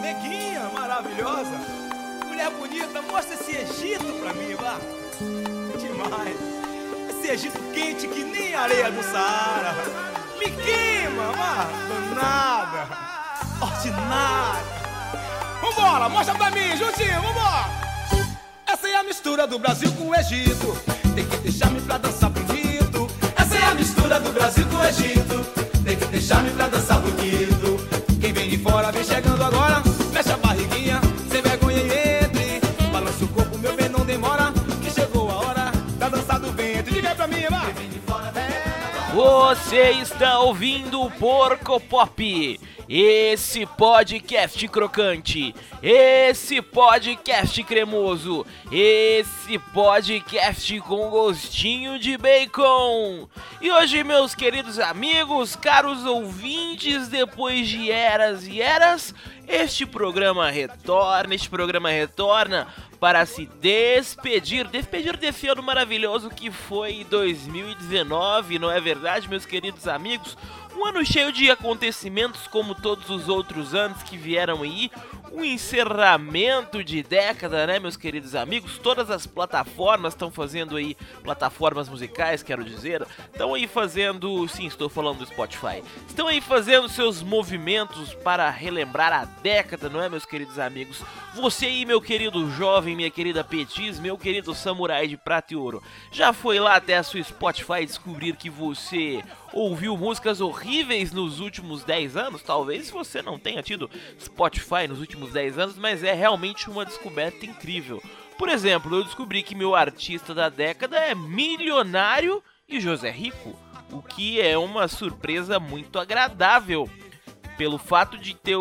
Neguinha maravilhosa, mulher bonita, mostra esse Egito pra mim, vá. Demais. Esse Egito quente que nem areia do Saara. Me queima, vá. Danada. Ordinária. Vambora, mostra pra mim, juntinho, vambora. Essa é a mistura do Brasil com o Egito. Tem que deixar-me pra dançar bonito. Essa é a mistura do Brasil com o Egito. Tem que deixar-me pra dançar bonito. Vem chegando agora. Mexe a barriguinha, sem vergonha e entre. Balança o corpo, meu bem, não demora. Que chegou a hora da dança do ventre. Diga pra mim, vai. Você está ouvindo o Porco Pop, esse podcast crocante, esse podcast cremoso, esse podcast com gostinho de bacon. E hoje, meus queridos amigos, caros ouvintes, depois de eras e eras, este programa retorna, este programa retorna para se despedir, despedir desse ano maravilhoso que foi 2019, não é verdade, meus queridos amigos? Um ano cheio de acontecimentos como todos os outros anos que vieram aí, um encerramento de década, né, meus queridos amigos? Todas as plataformas estão fazendo aí, plataformas musicais, quero dizer, estão aí fazendo, sim, estou falando do Spotify, estão aí fazendo seus movimentos para relembrar a década, não é, meus queridos amigos? Você aí, meu querido jovem, minha querida Petis, meu querido samurai de prata e ouro, já foi lá até a sua Spotify descobrir que você ouviu músicas horríveis nos últimos 10 anos? Talvez você não tenha tido Spotify nos últimos 10 anos, mas é realmente uma descoberta incrível. Por exemplo, eu descobri que meu artista da década é milionário e José Rico, o que é uma surpresa muito agradável. Pelo fato de ter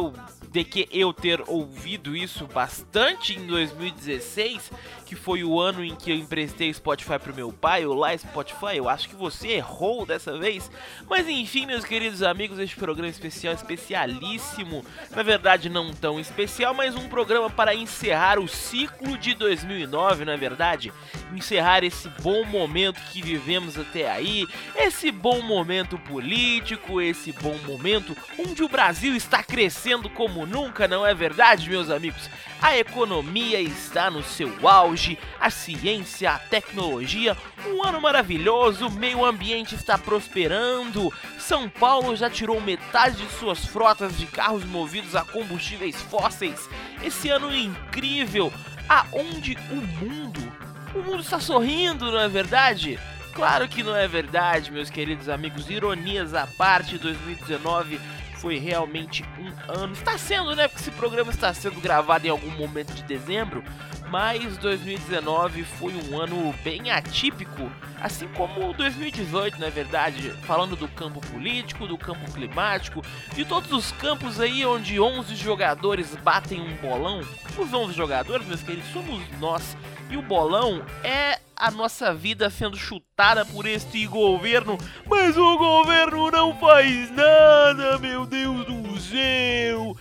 de que eu ter ouvido isso bastante em 2016, que foi o ano em que eu emprestei Spotify pro meu pai, o lá Spotify, eu acho que você errou dessa vez. Mas enfim, meus queridos amigos, este programa especial especialíssimo, na verdade não tão especial, mas um programa para encerrar o ciclo de 2009, não é verdade? Encerrar esse bom momento que vivemos até aí, esse bom momento político, esse bom momento onde o Brasil está crescendo como nunca, não é verdade, meus amigos? A economia está no seu auge, a ciência, a tecnologia, um ano maravilhoso, o meio ambiente está prosperando. São Paulo já tirou metade de suas frotas de carros movidos a combustíveis fósseis. Esse ano incrível, aonde o mundo, o mundo está sorrindo, não é verdade? Claro que não é verdade, meus queridos amigos. Ironias à parte, 2019 foi realmente um ano. Está sendo, né? Porque esse programa está sendo gravado em algum momento de dezembro. Mas 2019 foi um ano bem atípico, assim como 2018, na é verdade, falando do campo político, do campo climático, de todos os campos aí onde 11 jogadores batem um bolão. Os 11 jogadores, meus queridos, somos nós. E o bolão é a nossa vida sendo chutada por este governo, mas o governo não faz nada, meu Deus do céu.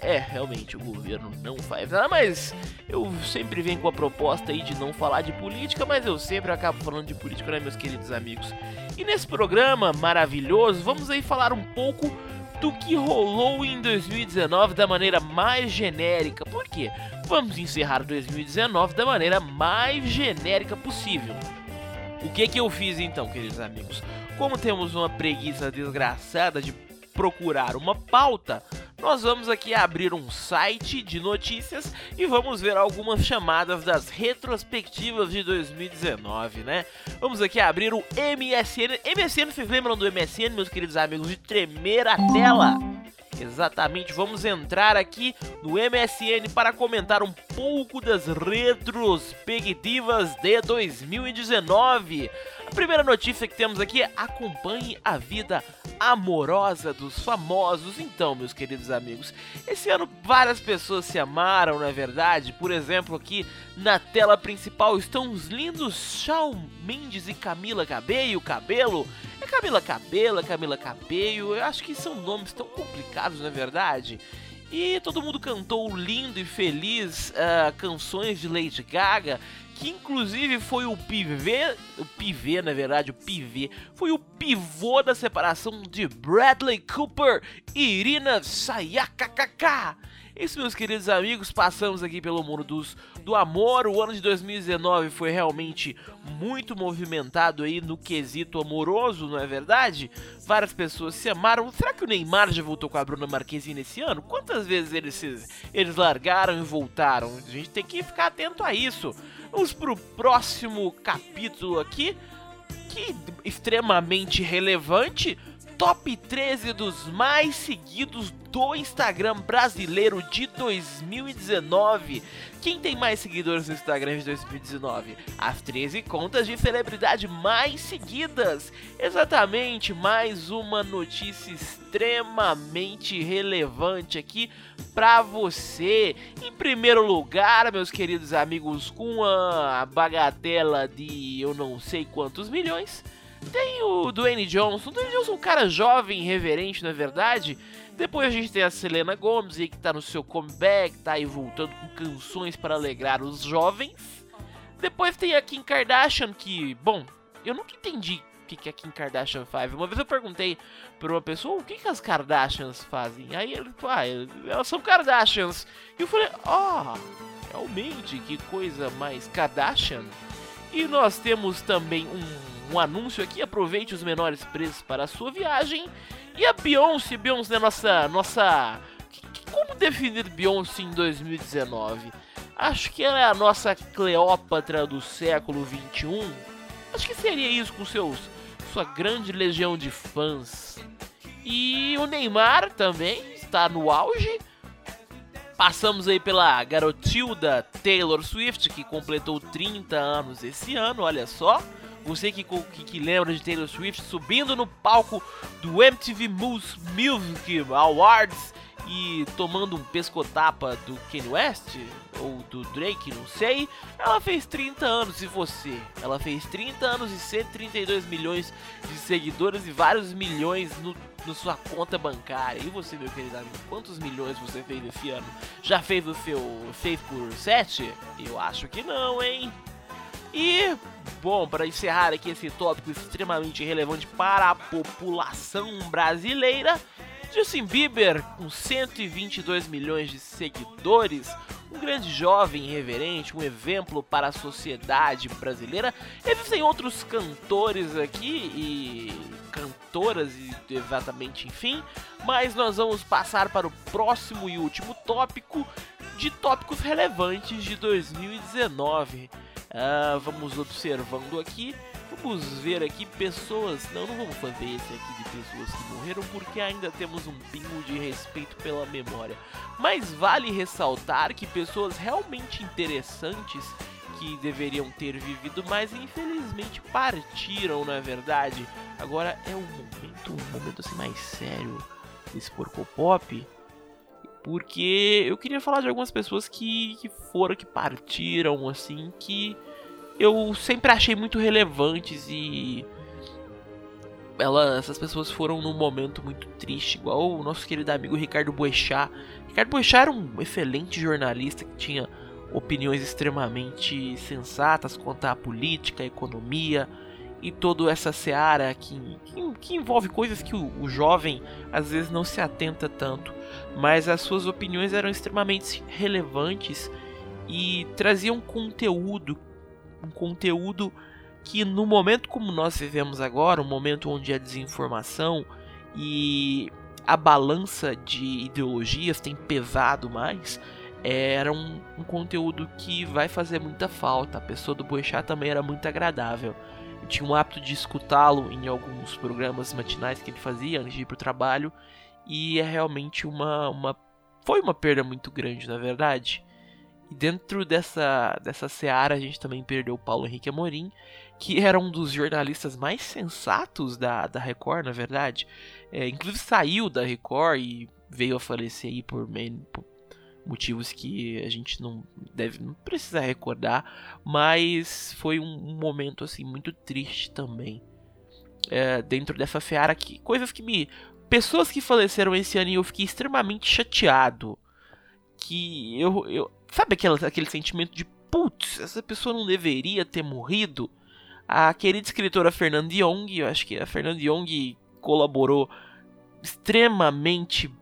É, realmente, o governo não faz nada, mas eu sempre venho com a proposta aí de não falar de política, mas eu sempre acabo falando de política, né, meus queridos amigos? E nesse programa maravilhoso, vamos aí falar um pouco do que rolou em 2019 da maneira mais genérica. Por quê? Vamos encerrar 2019 da maneira mais genérica possível. O que que eu fiz então, queridos amigos? Como temos uma preguiça desgraçada de procurar uma pauta, nós vamos aqui abrir um site de notícias e vamos ver algumas chamadas das retrospectivas de 2019, né? Vamos aqui abrir o MSN. MSN, vocês lembram do MSN, meus queridos amigos, de tremer a tela? Exatamente, vamos entrar aqui no MSN para comentar um pouco das retrospectivas de 2019. A primeira notícia que temos aqui é acompanhe a vida amorosa dos famosos. Então, meus queridos amigos, esse ano várias pessoas se amaram, não é verdade? Por exemplo, aqui na tela principal estão os lindos Shawn Mendes e Camila Cabello, Cabelo. É Camila Cabelo, é Camila Cabello, eu acho que são nomes tão complicados, não é verdade? E todo mundo cantou lindo e feliz uh, canções de Lady Gaga, que inclusive foi o pivê, o pivê na verdade, o pivê, foi o pivô da separação de Bradley Cooper e Irina Sayakakaka. Isso, meus queridos amigos, passamos aqui pelo mundo dos, do amor. O ano de 2019 foi realmente muito movimentado aí no quesito amoroso, não é verdade? Várias pessoas se amaram. Será que o Neymar já voltou com a Bruna Marquezine esse ano? Quantas vezes eles, eles largaram e voltaram? A gente tem que ficar atento a isso. Vamos pro próximo capítulo aqui, que extremamente relevante top 13 dos mais seguidos do Instagram brasileiro de 2019. Quem tem mais seguidores no Instagram de 2019? As 13 contas de celebridade mais seguidas. Exatamente, mais uma notícia extremamente relevante aqui para você. Em primeiro lugar, meus queridos amigos, com a bagatela de eu não sei quantos milhões tem o Dwayne Johnson. O Dwayne Johnson é um cara jovem, reverente, na é verdade. Depois a gente tem a Selena Gomez, aí, que tá no seu comeback, tá aí voltando com canções para alegrar os jovens. Depois tem a Kim Kardashian, que, bom, eu nunca entendi o que, que a Kim Kardashian faz. Uma vez eu perguntei pra uma pessoa o que, que as Kardashians fazem. Aí ele falou, ah, elas são Kardashians. E eu falei, ó, oh, realmente, que coisa mais Kardashian. E nós temos também um um anúncio aqui, aproveite os menores preços para a sua viagem. E a Beyoncé, Beyoncé é nossa, nossa... Como definir Beyoncé em 2019? Acho que ela é a nossa Cleópatra do século 21. Acho que seria isso com seus sua grande legião de fãs. E o Neymar também está no auge. Passamos aí pela garotilda Taylor Swift, que completou 30 anos esse ano, olha só. Você que, que, que, lembra de Taylor Swift subindo no palco do MTV Music Awards e tomando um pescotapa do Kanye West ou do Drake, não sei. Ela fez 30 anos e você? Ela fez 30 anos e 132 milhões de seguidores e vários milhões no, no sua conta bancária. E você, meu querido amigo, quantos milhões você fez esse ano? Já fez o seu fez por 7? Eu acho que não, hein? E, bom, para encerrar aqui esse tópico extremamente relevante para a população brasileira, Justin Bieber, com 122 milhões de seguidores, um grande jovem irreverente, um exemplo para a sociedade brasileira. Existem outros cantores aqui e cantoras, exatamente, enfim, mas nós vamos passar para o próximo e último tópico de tópicos relevantes de 2019. Uh, vamos observando aqui. Vamos ver aqui pessoas. Não, não vamos fazer esse aqui de pessoas que morreram porque ainda temos um pingo de respeito pela memória. Mas vale ressaltar que pessoas realmente interessantes que deveriam ter vivido, mas infelizmente partiram, na é verdade. Agora é um momento, um momento assim mais sério desse porco pop porque eu queria falar de algumas pessoas que, que foram, que partiram, assim, que eu sempre achei muito relevantes e. Ela, essas pessoas foram num momento muito triste, igual o nosso querido amigo Ricardo Boechat. Ricardo Boechat era um excelente jornalista que tinha opiniões extremamente sensatas quanto à política, à economia e toda essa seara que, que, que envolve coisas que o, o jovem às vezes não se atenta tanto mas as suas opiniões eram extremamente relevantes e traziam conteúdo, um conteúdo que no momento como nós vivemos agora, um momento onde a desinformação e a balança de ideologias tem pesado mais, era um, um conteúdo que vai fazer muita falta. A pessoa do Boechat também era muito agradável. Eu tinha o hábito de escutá-lo em alguns programas matinais que ele fazia antes de ir para o trabalho e é realmente uma, uma. Foi uma perda muito grande, na verdade. E dentro dessa, dessa seara a gente também perdeu o Paulo Henrique Amorim, que era um dos jornalistas mais sensatos da, da Record, na verdade. É, inclusive saiu da Record e veio a falecer aí por, por motivos que a gente não deve não precisa recordar, mas foi um, um momento assim muito triste também. É, dentro dessa seara que coisas que me pessoas que faleceram esse ano e eu fiquei extremamente chateado. Que eu. eu sabe aquela, aquele sentimento de putz, essa pessoa não deveria ter morrido? A querida escritora Fernanda Young, eu acho que a Fernanda Young colaborou extremamente,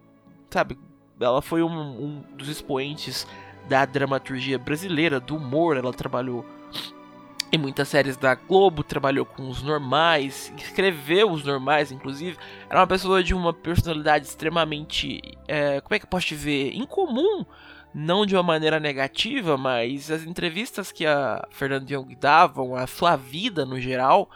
sabe? Ela foi um, um dos expoentes da dramaturgia brasileira, do humor. Ela trabalhou em muitas séries da Globo, trabalhou com os normais, escreveu os normais, inclusive. Era uma pessoa de uma personalidade extremamente, é, como é que eu posso te ver, incomum. Não de uma maneira negativa, mas as entrevistas que a Fernanda Young davam, a sua vida no geral,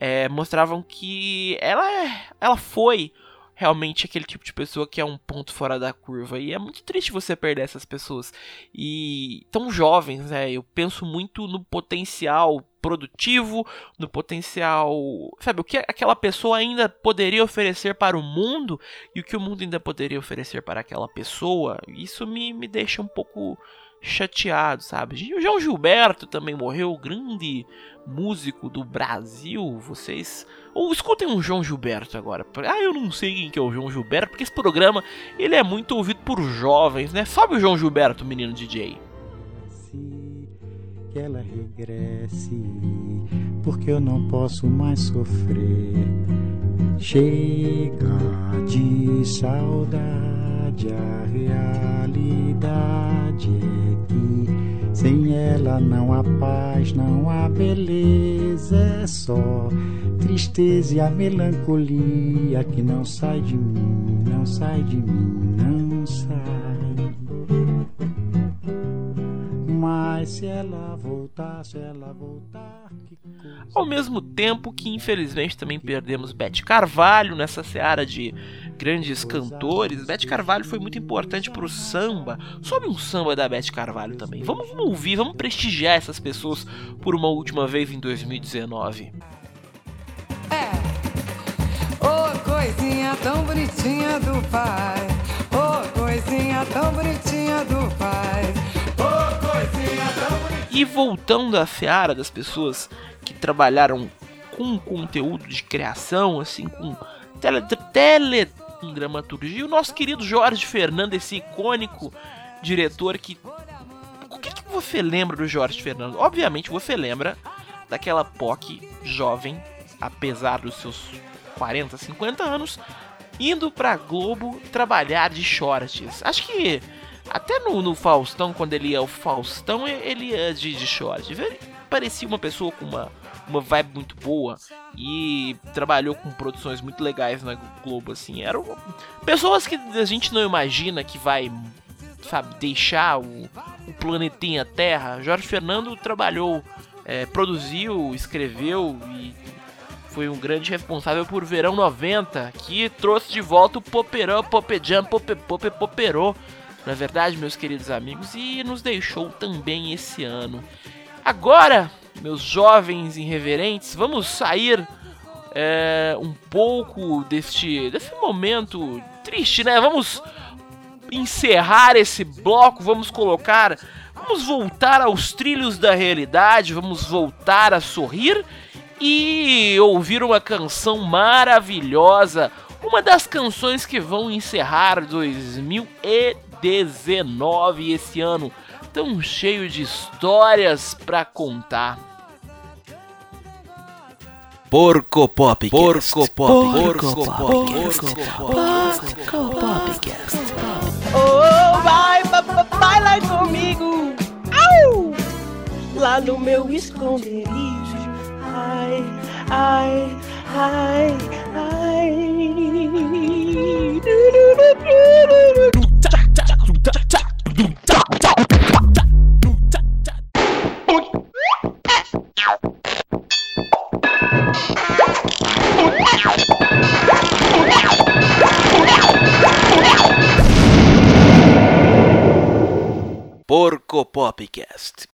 é, mostravam que ela, é, ela foi realmente aquele tipo de pessoa que é um ponto fora da curva. E é muito triste você perder essas pessoas. E tão jovens, né? Eu penso muito no potencial produtivo, no potencial, sabe, o que aquela pessoa ainda poderia oferecer para o mundo e o que o mundo ainda poderia oferecer para aquela pessoa. Isso me, me deixa um pouco chateado, sabe? O João Gilberto também morreu, grande músico do Brasil. Vocês ou escutem um João Gilberto agora. Ah, eu não sei quem que é o João Gilberto, porque esse programa ele é muito ouvido por jovens, né? Sobe o João Gilberto, menino DJ. Que ela regresse, porque eu não posso mais sofrer. Chega de saudade, a realidade é que sem ela não há paz, não há beleza, é só tristeza e a melancolia que não sai de mim, não sai de mim, não sai. Mas se ela voltar, se ela voltar. Ao mesmo tempo que infelizmente também perdemos Beth Carvalho nessa seara de grandes cantores. Beth Carvalho foi muito importante pro samba. Sobe um samba da Beth Carvalho também. Vamos, vamos ouvir, vamos prestigiar essas pessoas por uma última vez em 2019. É. Oh, coisinha tão bonitinha do pai. Oh, coisinha tão bonitinha do pai. Oh, coisinha tão bonitinha. E voltando à seara das pessoas que trabalharam com conteúdo de criação, assim, com tele, tele dramaturgia, o nosso querido Jorge Fernando, esse icônico diretor que. O que, que você lembra do Jorge Fernando? Obviamente você lembra daquela POC jovem, apesar dos seus 40, 50 anos, indo pra Globo trabalhar de shorts. Acho que até no, no Faustão, quando ele ia ao Faustão, ele ia de, de shorts. Parecia uma pessoa com uma uma vibe muito boa e trabalhou com produções muito legais na Globo, assim. Eram pessoas que a gente não imagina que vai, sabe, deixar o, o planetinha Terra. Jorge Fernando trabalhou, é, produziu, escreveu e foi um grande responsável por Verão 90, que trouxe de volta o Poperão, Popejam, Pope, Pope, Poperô, na verdade, meus queridos amigos, e nos deixou também esse ano. Agora, meus jovens irreverentes, vamos sair é, um pouco deste, desse momento triste, né? Vamos encerrar esse bloco, vamos colocar, vamos voltar aos trilhos da realidade, vamos voltar a sorrir e ouvir uma canção maravilhosa, uma das canções que vão encerrar 2019 esse ano tão cheio de histórias para contar. Porco Pop. Porco Pop. Porco Pop. Porco Pop. Porco Popcast. Oh, vai, vai lá comigo. Au! Lá no meu esconderijo. Porco Popcast.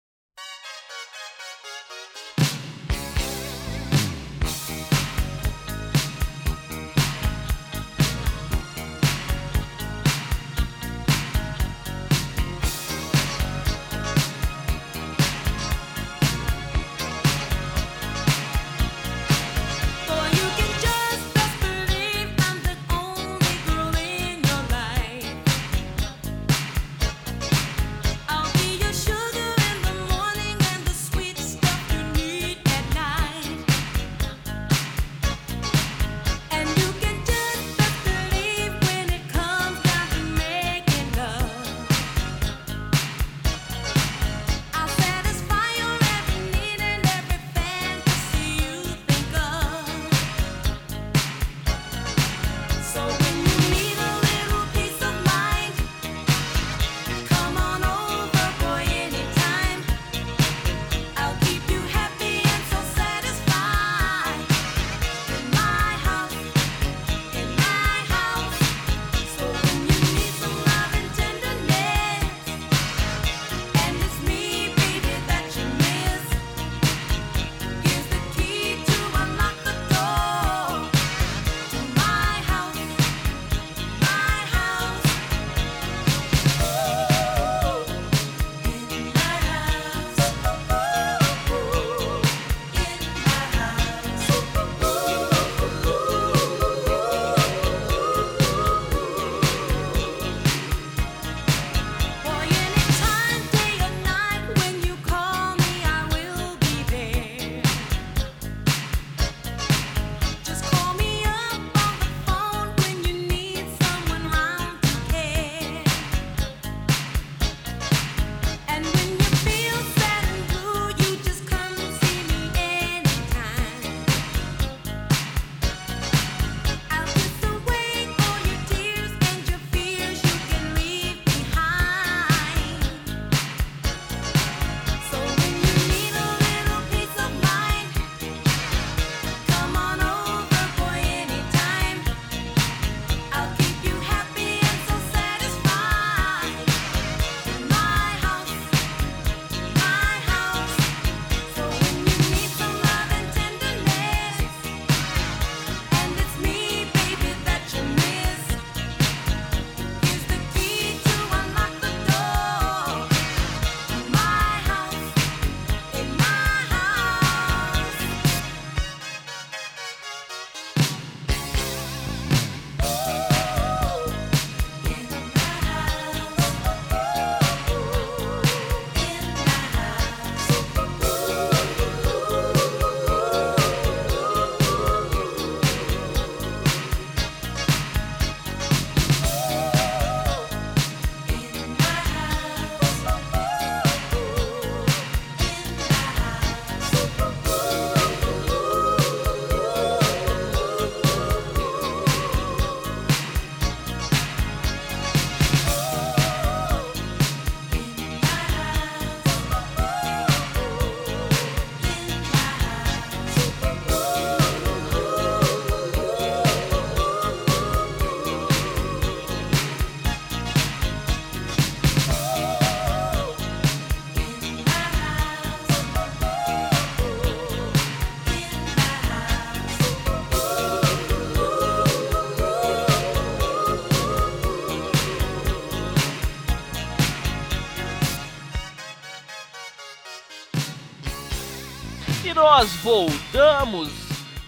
Nós voltamos,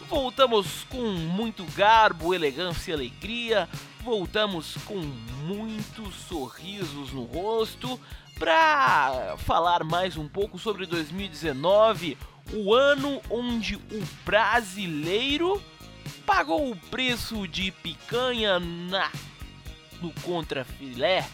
voltamos com muito garbo, elegância e alegria, voltamos com muitos sorrisos no rosto. Para falar mais um pouco sobre 2019, o ano onde o brasileiro pagou o preço de picanha na no contrafilé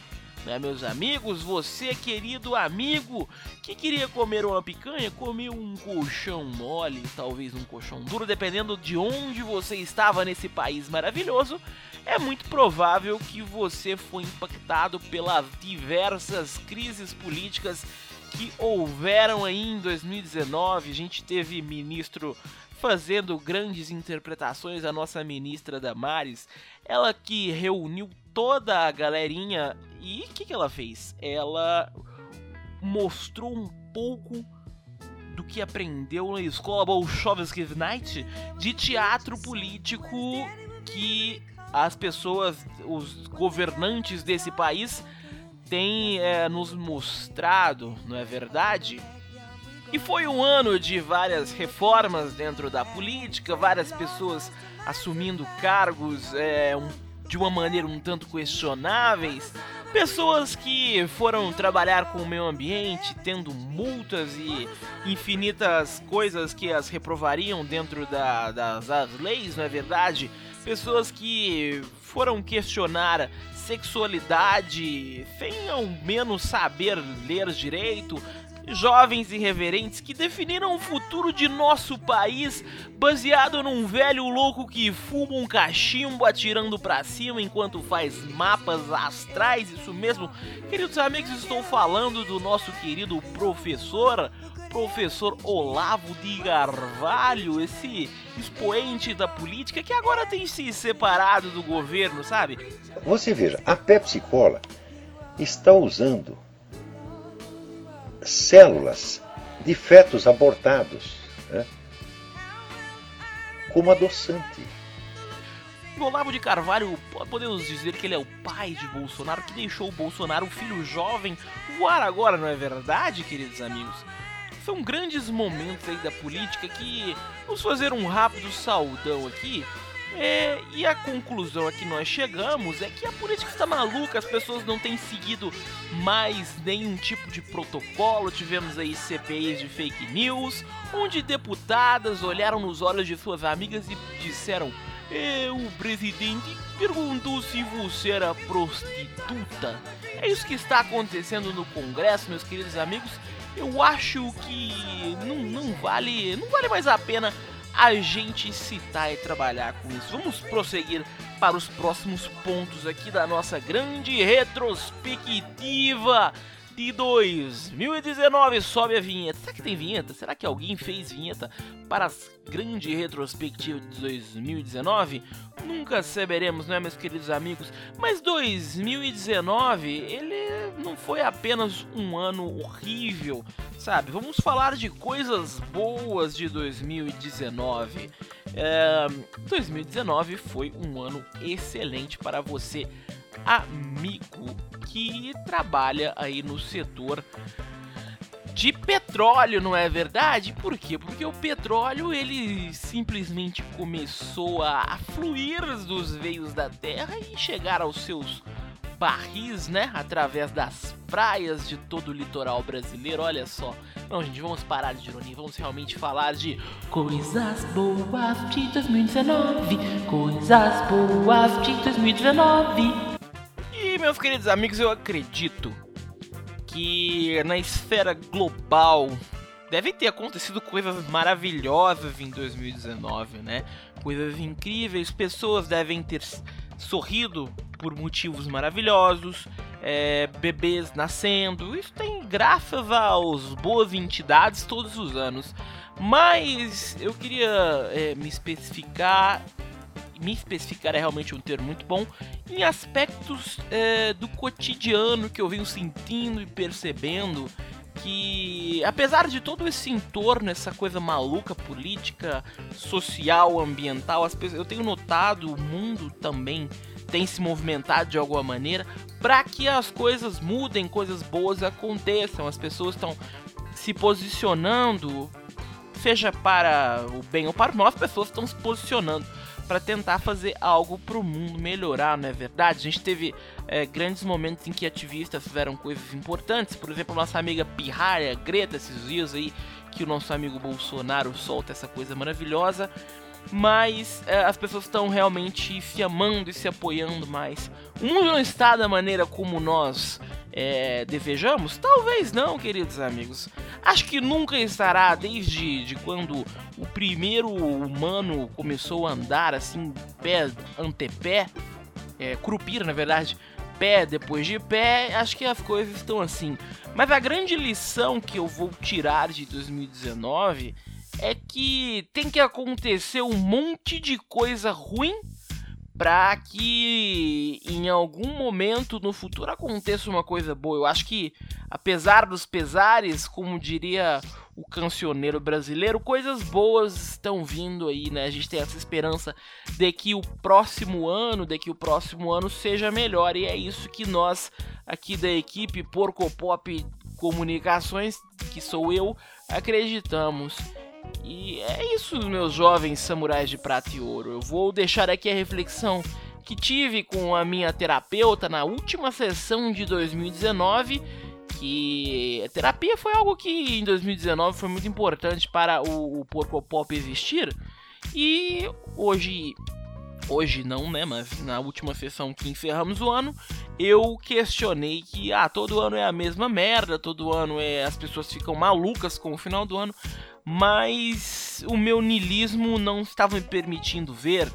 né, meus amigos? Você, querido amigo, que queria comer uma picanha, comeu um colchão mole, talvez um colchão duro, dependendo de onde você estava nesse país maravilhoso. É muito provável que você foi impactado pelas diversas crises políticas que houveram aí em 2019. A gente teve ministro fazendo grandes interpretações, a nossa ministra Damares, ela que reuniu toda a galerinha e o que, que ela fez? Ela mostrou um pouco do que aprendeu na escola Bolshevik Night de teatro político que as pessoas, os governantes desse país têm é, nos mostrado, não é verdade? E foi um ano de várias reformas dentro da política, várias pessoas assumindo cargos é, um, de uma maneira um tanto questionáveis, pessoas que foram trabalhar com o meio ambiente, tendo multas e infinitas coisas que as reprovariam dentro da, das, das leis, não é verdade? Pessoas que foram questionar sexualidade sem ao menos saber ler direito, jovens irreverentes que definiram o futuro de nosso país baseado num velho louco que fuma um cachimbo atirando para cima enquanto faz mapas astrais, isso mesmo. Queridos amigos, estou falando do nosso querido professor, professor Olavo de Carvalho, esse expoente da política que agora tem se separado do governo, sabe? Você veja, a Pepsi Cola está usando células de fetos abortados né, como adoçante. O Olavo de Carvalho, podemos dizer que ele é o pai de Bolsonaro, que deixou o Bolsonaro, um filho jovem, voar agora, não é verdade, queridos amigos? São grandes momentos aí da política que vamos fazer um rápido saudão aqui é, e a conclusão a que nós chegamos é que a política está maluca, as pessoas não têm seguido mais nenhum tipo de protocolo. Tivemos aí CPIs de fake news, onde deputadas olharam nos olhos de suas amigas e disseram: é, o presidente perguntou se você era prostituta. É isso que está acontecendo no Congresso, meus queridos amigos. Eu acho que não, não vale, não vale mais a pena a gente citar e trabalhar com isso. Vamos prosseguir para os próximos pontos aqui da nossa grande retrospectiva de 2019. Sobe a vinheta. Será que tem vinheta? Será que alguém fez vinheta para as grande retrospectiva de 2019? Nunca saberemos, não é, meus queridos amigos? Mas 2019, ele não foi apenas um ano horrível, sabe? Vamos falar de coisas boas de 2019. É, 2019 foi um ano excelente para você, amigo que trabalha aí no setor de petróleo, não é verdade? Por quê? Porque o petróleo ele simplesmente começou a fluir dos veios da terra e chegar aos seus barris, né? Através das praias de todo o litoral brasileiro. Olha só. Não, gente, vamos parar de ironia. Vamos realmente falar de coisas boas de 2019. Coisas boas de 2019. E, meus queridos amigos, eu acredito que na esfera global deve ter acontecido coisas maravilhosas em 2019, né? Coisas incríveis, pessoas devem ter sorrido por motivos maravilhosos, é, bebês nascendo, isso tem graças aos boas entidades todos os anos. Mas eu queria é, me especificar me especificar é realmente um termo muito bom, em aspectos é, do cotidiano que eu venho sentindo e percebendo que, apesar de todo esse entorno, essa coisa maluca, política, social, ambiental, as pessoas, eu tenho notado o mundo também tem se movimentado de alguma maneira para que as coisas mudem, coisas boas aconteçam. As pessoas estão se posicionando seja para o bem ou para o mal, as pessoas estão se posicionando para tentar fazer algo para o mundo melhorar, não é verdade? A gente teve é, grandes momentos em que ativistas fizeram coisas importantes, por exemplo, nossa amiga Pirraia, Greta, esses dias aí que o nosso amigo Bolsonaro solta essa coisa maravilhosa mas é, as pessoas estão realmente se amando e se apoiando mais. O mundo não está da maneira como nós é, desejamos? Talvez não, queridos amigos. Acho que nunca estará desde de quando o primeiro humano começou a andar assim, pé ante pé, é, crupir na verdade, pé depois de pé, acho que as coisas estão assim. Mas a grande lição que eu vou tirar de 2019 é que tem que acontecer um monte de coisa ruim para que em algum momento no futuro aconteça uma coisa boa. Eu acho que, apesar dos pesares, como diria o cancioneiro brasileiro, coisas boas estão vindo aí, né? A gente tem essa esperança de que o próximo ano, de que o próximo ano seja melhor e é isso que nós aqui da equipe Porco Pop Comunicações, que sou eu, acreditamos. E é isso, meus jovens samurais de prata e ouro. Eu vou deixar aqui a reflexão que tive com a minha terapeuta na última sessão de 2019. Que a terapia foi algo que em 2019 foi muito importante para o, o Porco Pop existir. E hoje, hoje não, né? Mas na última sessão que encerramos o ano, eu questionei que ah, todo ano é a mesma merda, todo ano é as pessoas ficam malucas com o final do ano mas o meu nilismo não estava me permitindo ver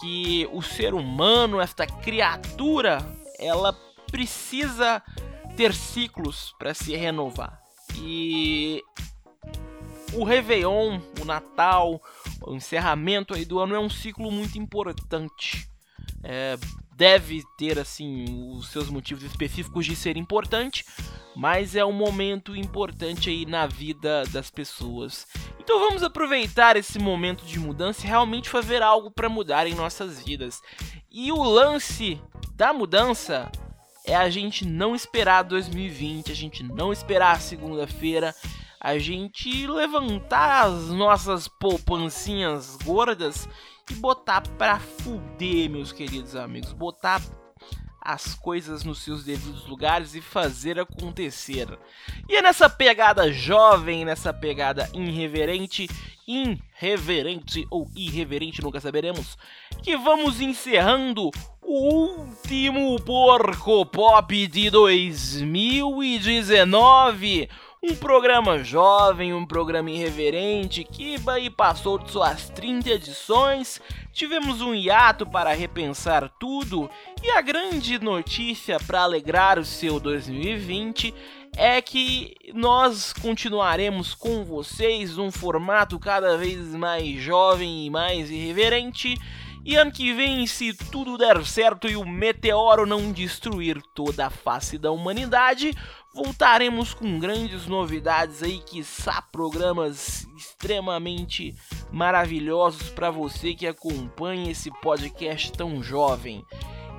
que o ser humano, esta criatura, ela precisa ter ciclos para se renovar. E o Réveillon, o Natal, o encerramento aí do ano é um ciclo muito importante. É, deve ter assim os seus motivos específicos de ser importante, mas é um momento importante aí na vida das pessoas. Então vamos aproveitar esse momento de mudança e realmente fazer algo para mudar em nossas vidas. E o lance da mudança é a gente não esperar 2020, a gente não esperar segunda-feira, a gente levantar as nossas poupancinhas gordas e botar pra fuder, meus queridos amigos, botar as coisas nos seus devidos lugares e fazer acontecer. E é nessa pegada jovem, nessa pegada irreverente, irreverente ou irreverente, nunca saberemos, que vamos encerrando o último Porco Pop de 2019 um programa jovem, um programa irreverente que aí passou de suas 30 edições. Tivemos um hiato para repensar tudo e a grande notícia para alegrar o seu 2020 é que nós continuaremos com vocês num formato cada vez mais jovem e mais irreverente. E ano que vem, se tudo der certo e o meteoro não destruir toda a face da humanidade, voltaremos com grandes novidades aí, que programas extremamente maravilhosos para você que acompanha esse podcast tão jovem.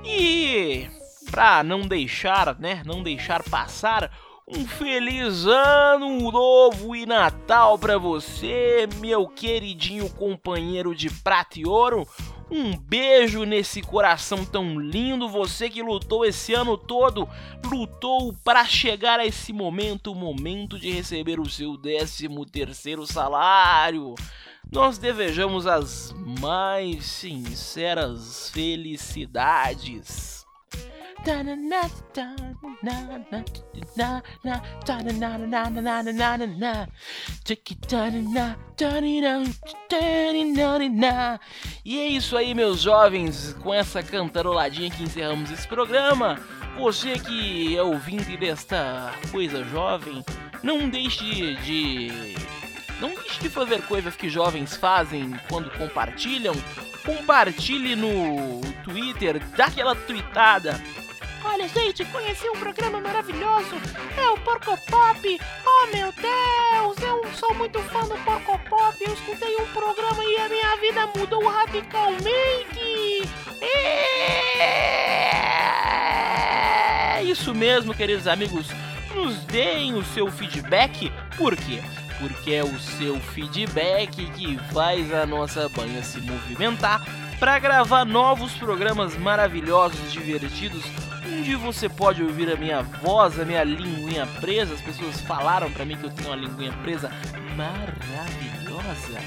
E para não deixar, né, não deixar passar um feliz ano novo e Natal para você, meu queridinho companheiro de prata e ouro. Um beijo nesse coração tão lindo, você que lutou esse ano todo, lutou para chegar a esse momento, o momento de receber o seu 13 terceiro salário. Nós desejamos as mais sinceras felicidades. E é isso aí, meus jovens, com essa cantaroladinha que encerramos esse programa. Você que é ouvinte desta coisa jovem, não deixe de. Não deixe de fazer coisas que jovens fazem quando compartilham. Compartilhe no Twitter, dá aquela tweetada Olha, gente, conheci um programa maravilhoso. É o Porco Pop. Oh, meu Deus, eu sou muito fã do Porco Pop. Eu escutei um programa e a minha vida mudou radicalmente. É isso mesmo, queridos amigos. Nos deem o seu feedback. Por quê? porque é o seu feedback que faz a nossa banha se movimentar para gravar novos programas maravilhosos, divertidos, onde você pode ouvir a minha voz, a minha linguinha presa. As pessoas falaram para mim que eu tenho uma linguinha presa maravilhosa.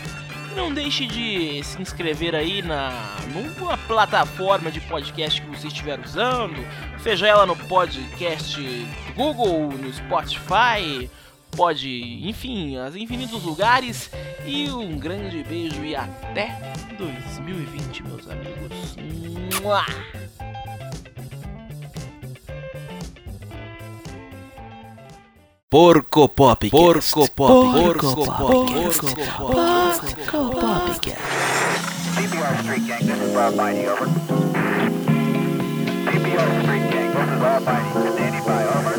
Não deixe de se inscrever aí na numa plataforma de podcast que você estiver usando, seja ela no podcast Google, no Spotify, pode, enfim, as infinitos lugares. E um grande beijo e até 2020, meus amigos. Mua! Porco Pop. Porco Pop, Porco Porco Pop. Pop, Porco Porco Pop. Pop. CPR Street Gang, this is Rob Mighty, over. CPR Street Gang, this is Rob Mighty.